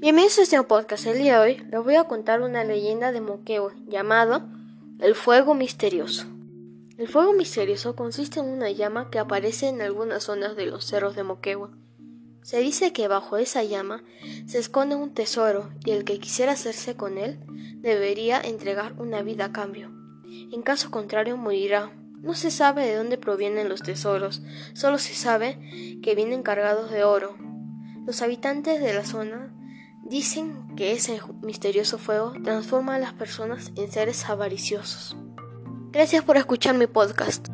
Bienvenidos a este podcast. El día de hoy les voy a contar una leyenda de Moquegua llamado El Fuego Misterioso. El fuego misterioso consiste en una llama que aparece en algunas zonas de los cerros de Moquegua. Se dice que bajo esa llama se esconde un tesoro y el que quisiera hacerse con él debería entregar una vida a cambio. En caso contrario morirá. No se sabe de dónde provienen los tesoros, solo se sabe que vienen cargados de oro. Los habitantes de la zona Dicen que ese misterioso fuego transforma a las personas en seres avariciosos. Gracias por escuchar mi podcast.